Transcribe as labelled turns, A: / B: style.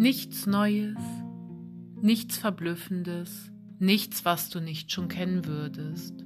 A: Nichts Neues, nichts Verblüffendes, nichts, was du nicht schon kennen würdest.